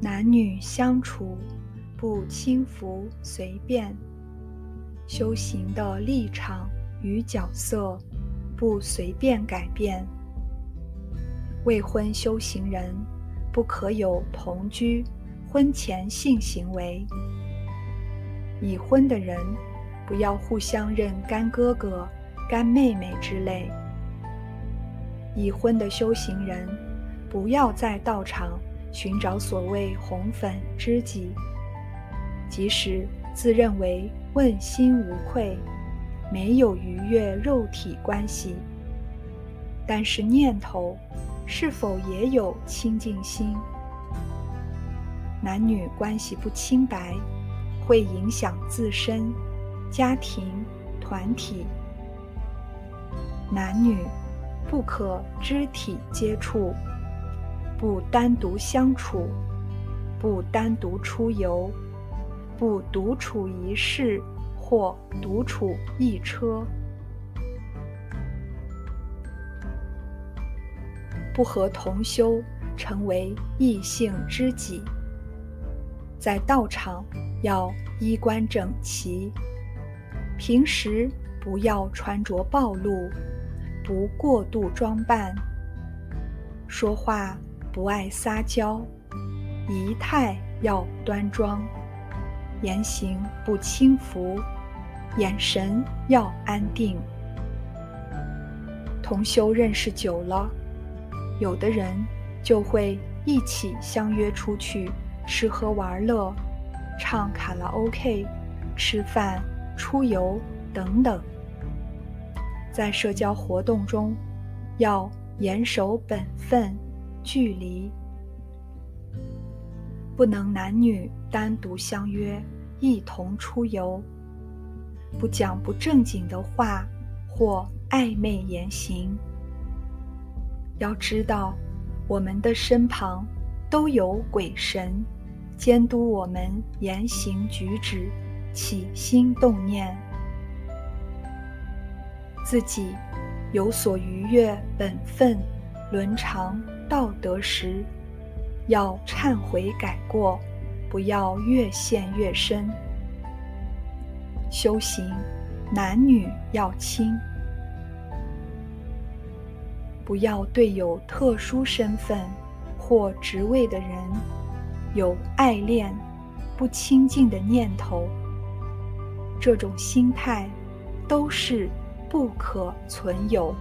男女相处，不轻浮随便；修行的立场与角色，不随便改变。未婚修行人不可有同居、婚前性行为；已婚的人不要互相认干哥哥、干妹妹之类。已婚的修行人不要在道场。寻找所谓红粉知己，即使自认为问心无愧，没有逾越肉体关系，但是念头是否也有清净心？男女关系不清白，会影响自身、家庭、团体。男女不可肢体接触。不单独相处，不单独出游，不独处一室或独处一车，不和同修成为异性知己。在道场要衣冠整齐，平时不要穿着暴露，不过度装扮，说话。不爱撒娇，仪态要端庄，言行不轻浮，眼神要安定。同修认识久了，有的人就会一起相约出去吃喝玩乐、唱卡拉 OK、吃饭、出游等等。在社交活动中，要严守本分。距离不能男女单独相约一同出游，不讲不正经的话或暧昧言行。要知道，我们的身旁都有鬼神监督我们言行举止、起心动念，自己有所逾越本分、伦常。道德时，要忏悔改过，不要越陷越深。修行，男女要亲，不要对有特殊身份或职位的人有爱恋、不亲近的念头。这种心态，都是不可存有。